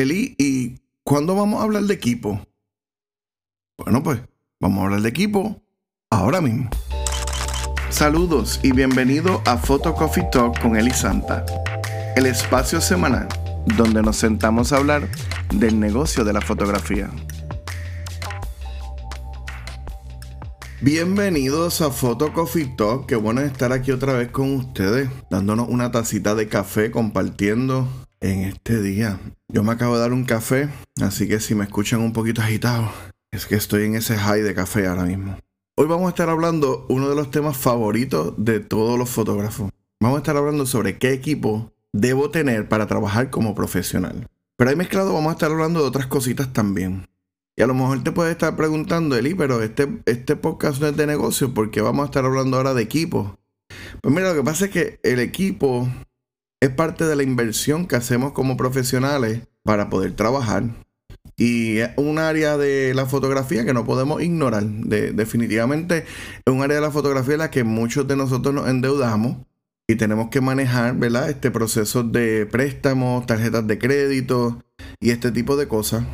Eli, ¿y cuándo vamos a hablar de equipo? Bueno, pues vamos a hablar de equipo ahora mismo. Saludos y bienvenido a Photo Coffee Talk con Eli Santa, el espacio semanal donde nos sentamos a hablar del negocio de la fotografía. Bienvenidos a Photo Coffee Talk, qué bueno estar aquí otra vez con ustedes, dándonos una tacita de café, compartiendo en este día. Yo me acabo de dar un café, así que si me escuchan un poquito agitado, es que estoy en ese high de café ahora mismo. Hoy vamos a estar hablando uno de los temas favoritos de todos los fotógrafos. Vamos a estar hablando sobre qué equipo debo tener para trabajar como profesional. Pero ahí mezclado vamos a estar hablando de otras cositas también. Y a lo mejor te puedes estar preguntando, Eli, pero este, este podcast no es de negocio porque vamos a estar hablando ahora de equipo. Pues mira, lo que pasa es que el equipo es parte de la inversión que hacemos como profesionales para poder trabajar. Y es un área de la fotografía que no podemos ignorar. definitivamente es un área de la fotografía en la que muchos de nosotros nos endeudamos y tenemos que manejar, ¿verdad? Este proceso de préstamos, tarjetas de crédito y este tipo de cosas.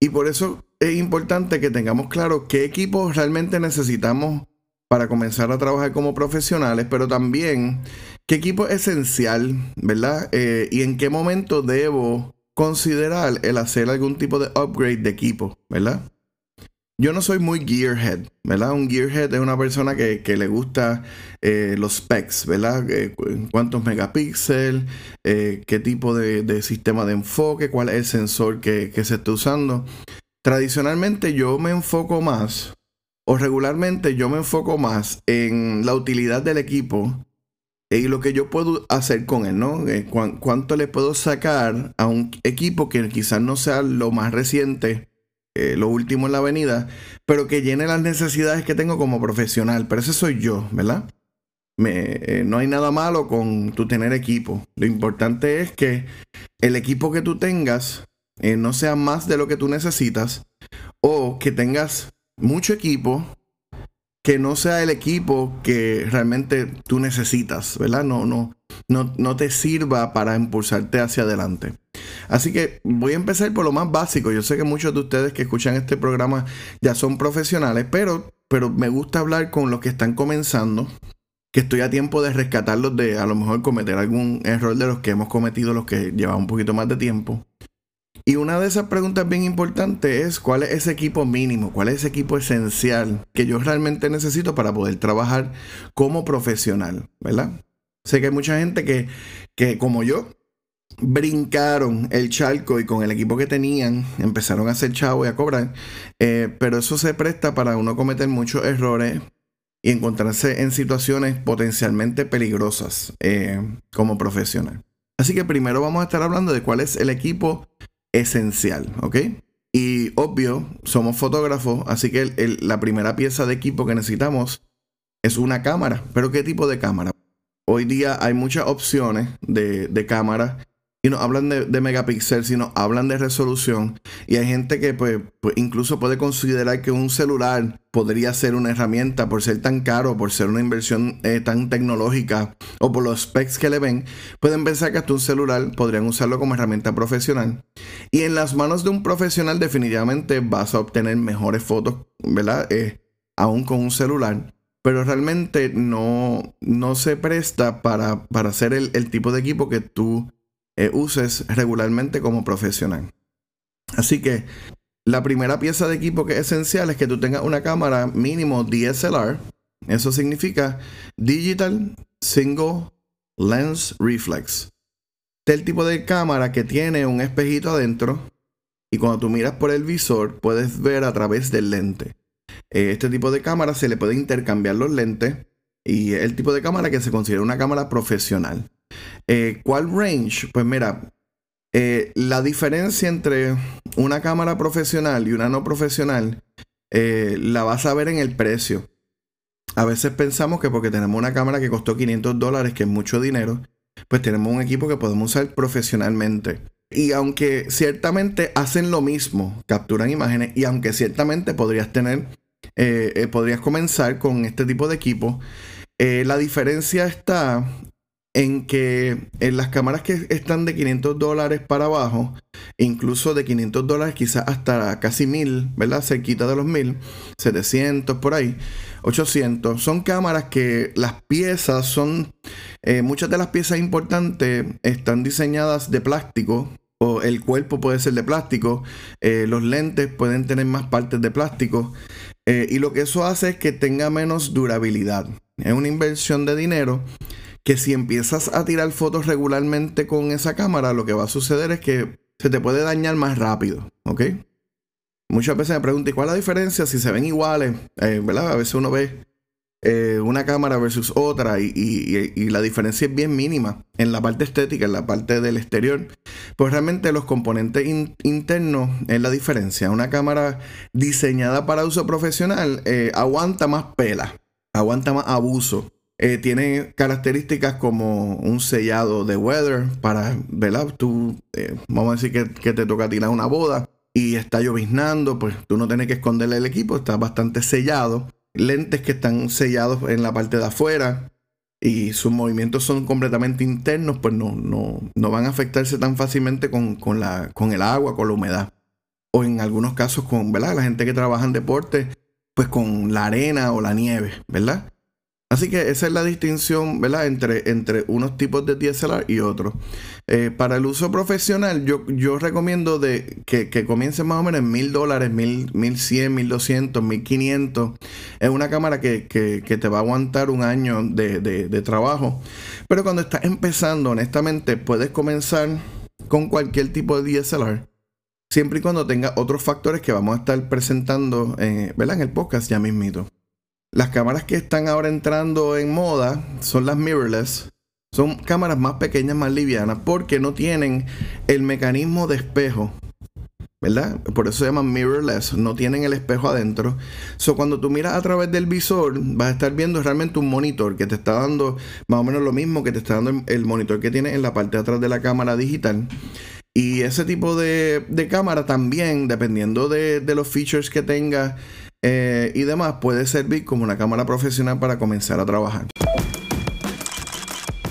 Y por eso es importante que tengamos claro qué equipos realmente necesitamos para comenzar a trabajar como profesionales, pero también ¿Qué equipo es esencial, verdad? Eh, ¿Y en qué momento debo considerar el hacer algún tipo de upgrade de equipo, verdad? Yo no soy muy gearhead, ¿verdad? Un gearhead es una persona que, le gusta eh, los specs, ¿verdad? Eh, cuántos megapíxeles, qué tipo de, sistema de enfoque, cuál es el sensor que, que se está usando. Tradicionalmente yo me enfoco más, o regularmente yo me enfoco más en la utilidad del equipo y lo que yo puedo hacer con él, ¿no? Eh, ¿Cuánto le puedo sacar a un equipo que quizás no sea lo más reciente, eh, lo último en la avenida, pero que llene las necesidades que tengo como profesional? Pero ese soy yo, ¿verdad? Eh, no hay nada malo con tu tener equipo. Lo importante es que el equipo que tú tengas no sea más de lo que tú necesitas o que tengas mucho equipo que no sea el equipo que realmente tú necesitas, ¿verdad? No, no, no, no te sirva para impulsarte hacia adelante. Así que voy a empezar por lo más básico. Yo sé que muchos de ustedes que escuchan este programa ya son profesionales, pero, pero me gusta hablar con los que están comenzando, que estoy a tiempo de rescatarlos de a lo mejor cometer algún error de los que hemos cometido los que llevan un poquito más de tiempo. Y una de esas preguntas bien importantes es cuál es ese equipo mínimo, cuál es ese equipo esencial que yo realmente necesito para poder trabajar como profesional, ¿verdad? Sé que hay mucha gente que, que como yo, brincaron el charco y con el equipo que tenían empezaron a hacer chavo y a cobrar, eh, pero eso se presta para uno cometer muchos errores y encontrarse en situaciones potencialmente peligrosas eh, como profesional. Así que primero vamos a estar hablando de cuál es el equipo esencial, ¿ok? Y obvio, somos fotógrafos, así que la primera pieza de equipo que necesitamos es una cámara. ¿Pero qué tipo de cámara? Hoy día hay muchas opciones de, de cámara y no hablan de, de megapíxeles, sino hablan de resolución. Y hay gente que pues, pues, incluso puede considerar que un celular podría ser una herramienta por ser tan caro, por ser una inversión eh, tan tecnológica o por los specs que le ven. Pueden pensar que hasta un celular podrían usarlo como herramienta profesional. Y en las manos de un profesional definitivamente vas a obtener mejores fotos, ¿verdad? Eh, aún con un celular pero realmente no, no se presta para, para hacer el, el, tipo de equipo que tú eh, uses regularmente como profesional. Así que la primera pieza de equipo que es esencial es que tú tengas una cámara mínimo DSLR. Eso significa Digital Single Lens Reflex. Este es el tipo de cámara que tiene un espejito adentro y cuando tú miras por el visor puedes ver a través del lente. Eh, este tipo de cámara se le puede intercambiar los lentes y es el tipo de cámara que se considera una cámara profesional. Eh, ¿Cuál range? Pues mira, eh, la diferencia entre una cámara profesional y una no profesional la vas a ver en el precio. A veces pensamos que porque tenemos una cámara que costó 500 dólares, que es mucho dinero, pues tenemos un equipo que podemos usar profesionalmente. Y aunque ciertamente hacen lo mismo, capturan imágenes, y aunque ciertamente podrías tener, podrías comenzar con este tipo de equipo, la diferencia está en que en las cámaras que están de 500 dólares para abajo, incluso de 500 dólares quizás hasta casi 1000, ¿verdad? Cerquita de los 1000, 700 por ahí, 800, son cámaras que las piezas son, eh, muchas de las piezas importantes están diseñadas de plástico, o el cuerpo puede ser de plástico, eh, los lentes pueden tener más partes de plástico, eh, y lo que eso hace es que tenga menos durabilidad. Es una inversión de dinero que si empiezas a tirar fotos regularmente con esa cámara, lo que va a suceder es que se te puede dañar más rápido, ¿ok? Muchas veces me preguntan, ¿cuál es la diferencia si se ven iguales? ¿Verdad? A veces uno ve eh, una cámara versus otra y, la diferencia es bien mínima en la parte estética, en la parte del exterior. Pues realmente los componentes internos es la diferencia. Una cámara diseñada para uso profesional eh, aguanta más pela, aguanta más abuso. Eh, tiene características como un sellado de weather para, ¿verdad? Tú, vamos a decir que, que, te toca tirar una boda y está lloviznando, pues tú no tienes que esconderle el equipo, está bastante sellado. Lentes que están sellados en la parte de afuera y sus movimientos son completamente internos, pues no, no, no van a afectarse tan fácilmente con, con, la, con el agua, con la humedad. O en algunos casos con, ¿verdad? La gente que trabaja en deporte, pues con la arena o la nieve, ¿verdad? Así que esa es la distinción, ¿verdad? Entre, entre unos tipos de DSLR y otros. Eh, para el uso profesional, yo, yo recomiendo de que, que comience más o menos en mil dólares, mil, mil cien, mil doscientos, mil quinientos. Es una cámara que, te va a aguantar un año de, de trabajo. Pero cuando estás empezando, honestamente, puedes comenzar con cualquier tipo de DSLR siempre y cuando tenga otros factores que vamos a estar presentando eh, ¿verdad? en el podcast ya mismito. Las cámaras que están ahora entrando en moda son las mirrorless. Son cámaras más pequeñas, más livianas, porque no tienen el mecanismo de espejo. ¿Verdad? Por eso se llaman mirrorless, no tienen el espejo adentro. So, cuando tú miras a través del visor, vas a estar viendo realmente un monitor que te está dando más o menos lo mismo que te está dando el monitor que tiene en la parte de atrás de la cámara digital. Y ese tipo de, cámara también, dependiendo de, de los features que tenga eh, y demás puede servir como una cámara profesional para comenzar a trabajar.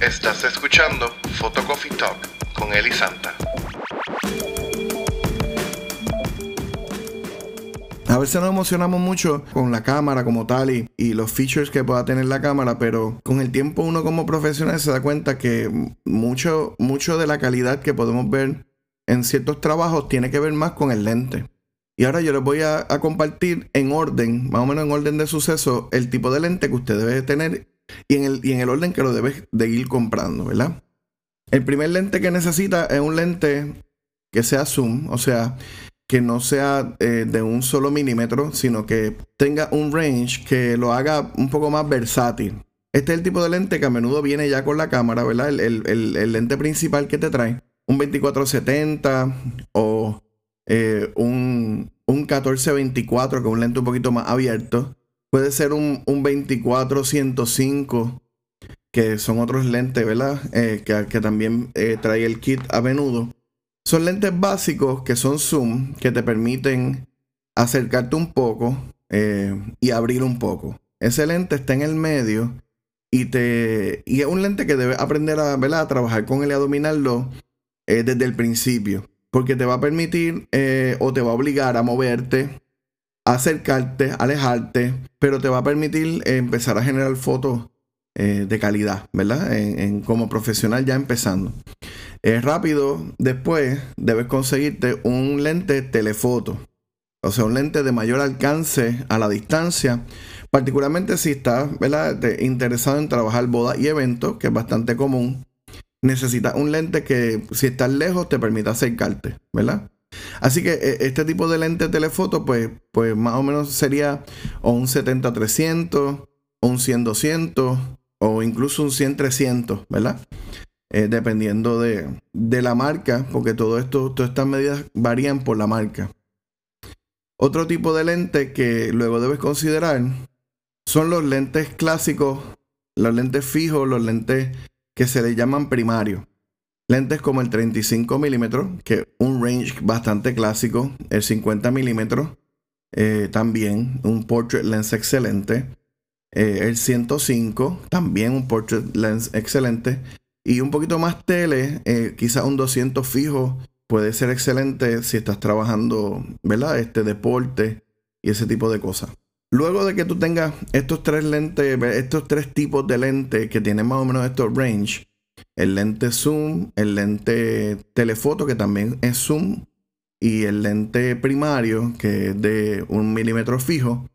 Estás escuchando Photo Coffee Talk con Eli Santa. A veces nos emocionamos mucho con la cámara como tal y, y, los features que pueda tener la cámara, pero con el tiempo uno como profesional se da cuenta que mucho, mucho de la calidad que podemos ver en ciertos trabajos tiene que ver más con el lente. Y ahora yo les voy a, compartir en orden, más o menos en orden de suceso, el tipo de lente que usted debe tener y en el, y en el orden que lo debe de ir comprando, ¿verdad? El primer lente que necesita es un lente que sea zoom, o sea, que no sea eh, de un solo milímetro, sino que tenga un range que lo haga un poco más versátil. Este es el tipo de lente que a menudo viene ya con la cámara, ¿verdad? El, el lente principal que te trae. Un 2470 o eh, un, un 1424, que es un lente un poquito más abierto. Puede ser un, un 24-105, que son otros lentes, ¿verdad? Eh, que, también eh, trae el kit a menudo. Son lentes básicos que son zoom, que te permiten acercarte un poco y abrir un poco. Ese lente está en el medio y, te, y es un lente que debes aprender a, ¿verdad? a trabajar con él y a dominarlo desde el principio porque te va a permitir eh, o te va a obligar a moverte, a acercarte, alejarte, pero te va a permitir eh, empezar a generar fotos eh, de calidad, ¿verdad? Como profesional ya empezando. Rápido, después debes conseguirte un lente telefoto, o sea, un lente de mayor alcance a la distancia, particularmente si estás ¿verdad? interesado en trabajar bodas y eventos, que es bastante común necesitas un lente que si estás lejos te permita acercarte, ¿verdad? Así que e, este tipo de lente telefoto, pues, pues más o menos sería un 70-300, o un 100-200, o incluso un 100-300, ¿verdad? Eh, dependiendo de, de, la marca, porque todo esto, todas estas medidas varían por la marca. Otro tipo de lente que luego debes considerar son los lentes clásicos, los lentes fijos, los lentes que se le llaman primarios. Lentes como el 35 milímetros, que un range bastante clásico, el 50 milímetros, eh, también un portrait lens excelente, eh, el 105, también un portrait lens excelente, Y un poquito más tele, eh, quizás un 200 fijo puede ser excelente si estás trabajando, ¿verdad? Este deporte y ese tipo de cosas. Luego de que tú tengas estos tres lentes, estos tres tipos de lentes que tienen más o menos estos range, el lente zoom, el lente telefoto que también es zoom y el lente primario que es de un milímetro fijo,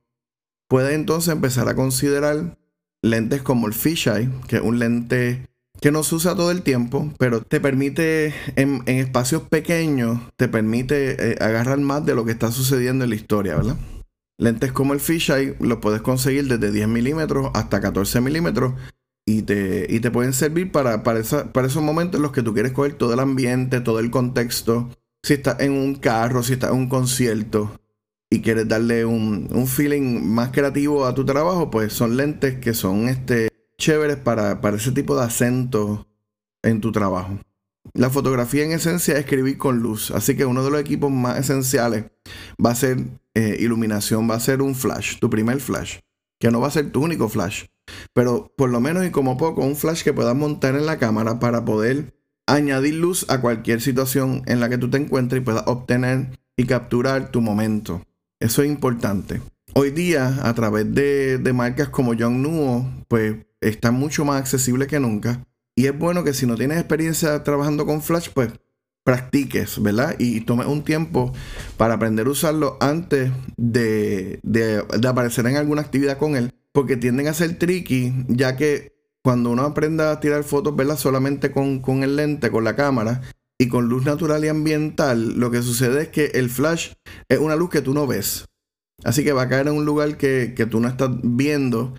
puedes entonces empezar a considerar lentes como el fisheye, que es un lente que no se usa todo el tiempo, pero te permite en, espacios pequeños, te permite eh, agarrar más de lo que está sucediendo en la historia, ¿verdad? Lentes como el fisheye los puedes conseguir desde 10 milímetros hasta 14 milímetros y te, y te pueden servir para, para, para esos momentos en los que tú quieres coger todo el ambiente, todo el contexto. Si estás en un carro, si estás en un concierto y quieres darle un, un feeling más creativo a tu trabajo, pues son lentes que son este, chéveres para, para ese tipo de acento en tu trabajo. La fotografía en esencia es escribir con luz, así que uno de los equipos más esenciales va a ser eh, iluminación, va a ser un flash, tu primer flash, que no va a ser tu único flash, pero por lo menos y como poco un flash que puedas montar en la cámara para poder añadir luz a cualquier situación en la que tú te encuentres y puedas obtener y capturar tu momento. Eso es importante. Hoy día, a través de, de marcas como John Nuo, pues está mucho más accesible que nunca. Y es bueno que si no tienes experiencia trabajando con Flash, pues practiques, ¿verdad? Y tomes un tiempo para aprender a usarlo antes de, de, aparecer en alguna actividad con él. Porque tienden a ser tricky, ya que cuando uno aprenda a tirar fotos, ¿verdad? Solamente con, con el lente, con la cámara y con luz natural y ambiental, lo que sucede es que el flash es una luz que tú no ves. Así que va a caer en un lugar que, que tú no estás viendo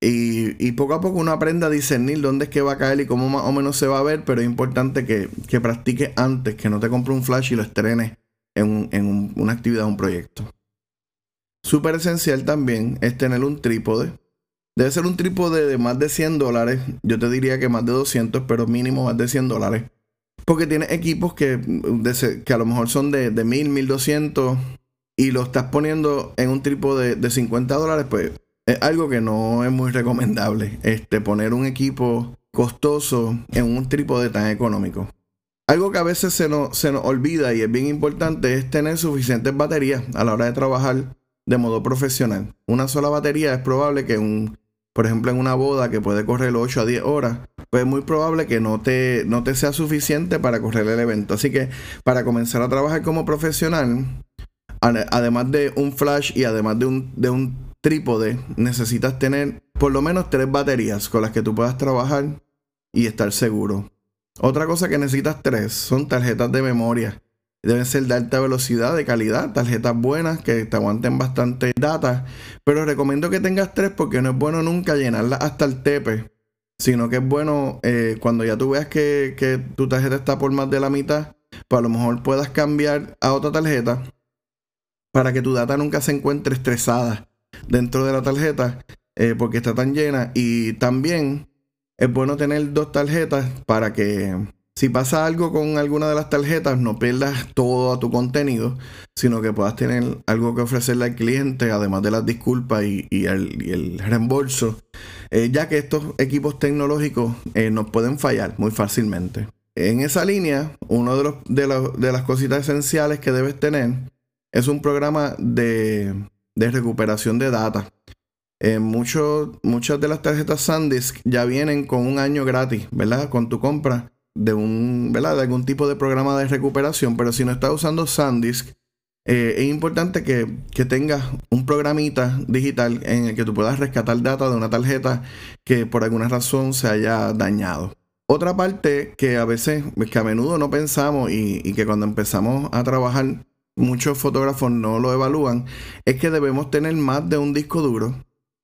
y, poco a poco uno aprende a discernir dónde es que va a caer y cómo más o menos se va a ver, pero es importante que, que practiques antes, que no te compre un flash y lo estrenes en, una actividad, un proyecto. Súper esencial también es tener un trípode. Debe ser un trípode de más de 100 dólares. Yo te diría que más de 200, pero mínimo más de 100 dólares. Porque tiene equipos que, que a lo mejor son de, de 1000, 1200 y lo estás poniendo en un trípode de 50 dólares, pues es algo que no es muy recomendable. Este, poner un equipo costoso en un trípode tan económico. Algo que a veces se nos, se nos olvida y es bien importante es tener suficientes baterías a la hora de trabajar de modo profesional. Una sola batería es probable que un, por ejemplo, en una boda que puede correr 8 a 10 horas, pues es muy probable que no te, no te sea suficiente para correr el evento. Así que para comenzar a trabajar como profesional, además de un flash y además de un, de un trípode, necesitas tener por lo menos tres baterías con las que tú puedas trabajar y estar seguro. Otra cosa que necesitas tres son tarjetas de memoria. Deben ser de alta velocidad, de calidad, tarjetas buenas que te aguanten bastante data. Pero recomiendo que tengas tres porque no es bueno nunca llenarlas hasta el tepe. Sino que es bueno eh, cuando ya tú veas que, tu tarjeta está por más de la mitad, pues a lo mejor puedas cambiar a otra tarjeta para que tu data nunca se encuentre estresada dentro de la tarjeta eh, porque está tan llena. Y también es bueno tener dos tarjetas para que si pasa algo con alguna de las tarjetas no pierdas todo tu contenido, sino que puedas tener algo que ofrecerle al cliente, además de las disculpas y, el, reembolso, eh, ya que estos equipos tecnológicos eh, nos pueden fallar muy fácilmente. En esa línea, una de, de, de las cositas esenciales que debes tener es un programa de de recuperación de data. Eh, muchas de las tarjetas SanDisk ya vienen con un año gratis, ¿verdad? Con tu compra de un, ¿verdad? De algún tipo de programa de recuperación. Pero si no estás usando SanDisk, eh, es importante que, tengas un programita digital en el que tú puedas rescatar data de una tarjeta que por alguna razón se haya dañado. Otra parte que a veces, que a menudo no pensamos y que cuando empezamos a trabajar muchos fotógrafos no lo evalúan, es que debemos tener más de un disco duro,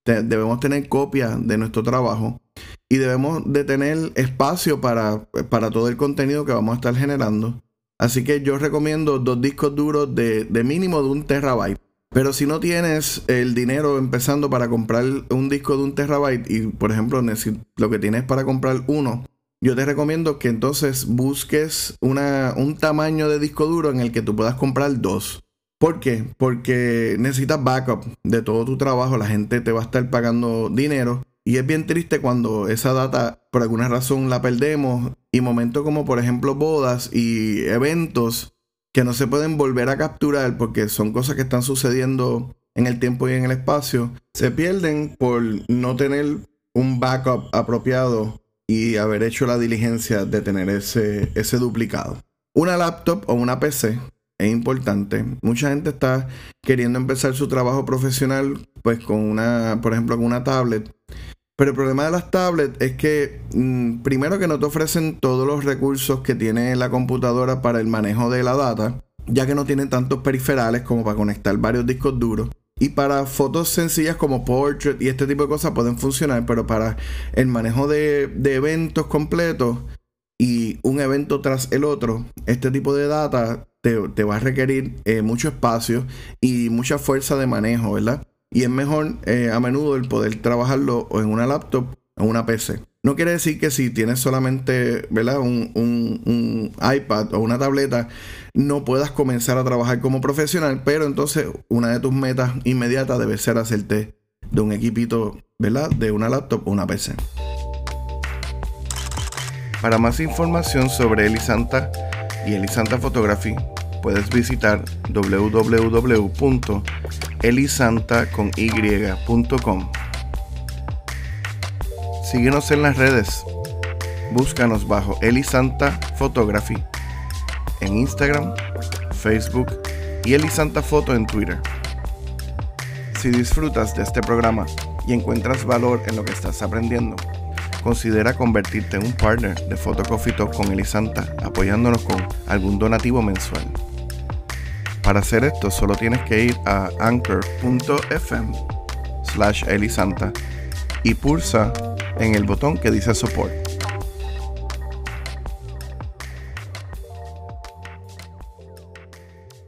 debemos tener copias de nuestro trabajo y debemos de tener espacio para, para, todo el contenido que vamos a estar generando. Así que yo recomiendo dos discos duros de, de mínimo de un terabyte. Pero si no tienes el dinero empezando para comprar un disco de un terabyte y por ejemplo lo que tienes para comprar uno, yo te recomiendo que entonces busques una, un tamaño de disco duro en el que tú puedas comprar dos. ¿Por qué? Porque necesitas backup de todo tu trabajo, la gente te va a estar pagando dinero Y es bien triste cuando esa data por alguna razón la perdemos y momentos como por ejemplo bodas y eventos que no se pueden volver a capturar porque son cosas que están sucediendo en el tiempo y en el espacio, se pierden por no tener un backup apropiado y haber hecho la diligencia de tener ese, ese duplicado. Una laptop o una PC es importante. Mucha gente está queriendo empezar su trabajo profesional pues con una, por ejemplo, con una tablet. Pero el problema de las tablets es que mm, primero que no te ofrecen todos los recursos que tiene la computadora para el manejo de la data, ya que no tienen tantos periferales como para conectar varios discos duros. Y para fotos sencillas como portrait y este tipo de cosas pueden funcionar, pero para el manejo de, eventos completos y un evento tras el otro, este tipo de data te, va a requerir eh, mucho espacio y mucha fuerza de manejo, ¿verdad? Y es mejor eh, a menudo el poder trabajarlo en una laptop o una PC. No quiere decir que si tienes solamente ¿verdad? Un, un, iPad o una tableta, no puedas comenzar a trabajar como profesional, pero entonces una de tus metas inmediatas debe ser hacerte de un equipito, ¿verdad? De una laptop o una PC. Para más información sobre Elisanta y Elisanta Photography, puedes visitar www.elisanta.com. Síguenos en las redes. Búscanos bajo Elisanta Photography en Instagram, Facebook y Elisanta Foto en Twitter. Si disfrutas de este programa y encuentras valor en lo que estás aprendiendo, considera convertirte en un partner de Talk con Elisanta apoyándonos con algún donativo mensual. Para hacer esto solo tienes que ir a anchor.fm slash elisanta y pulsa en el botón que dice support.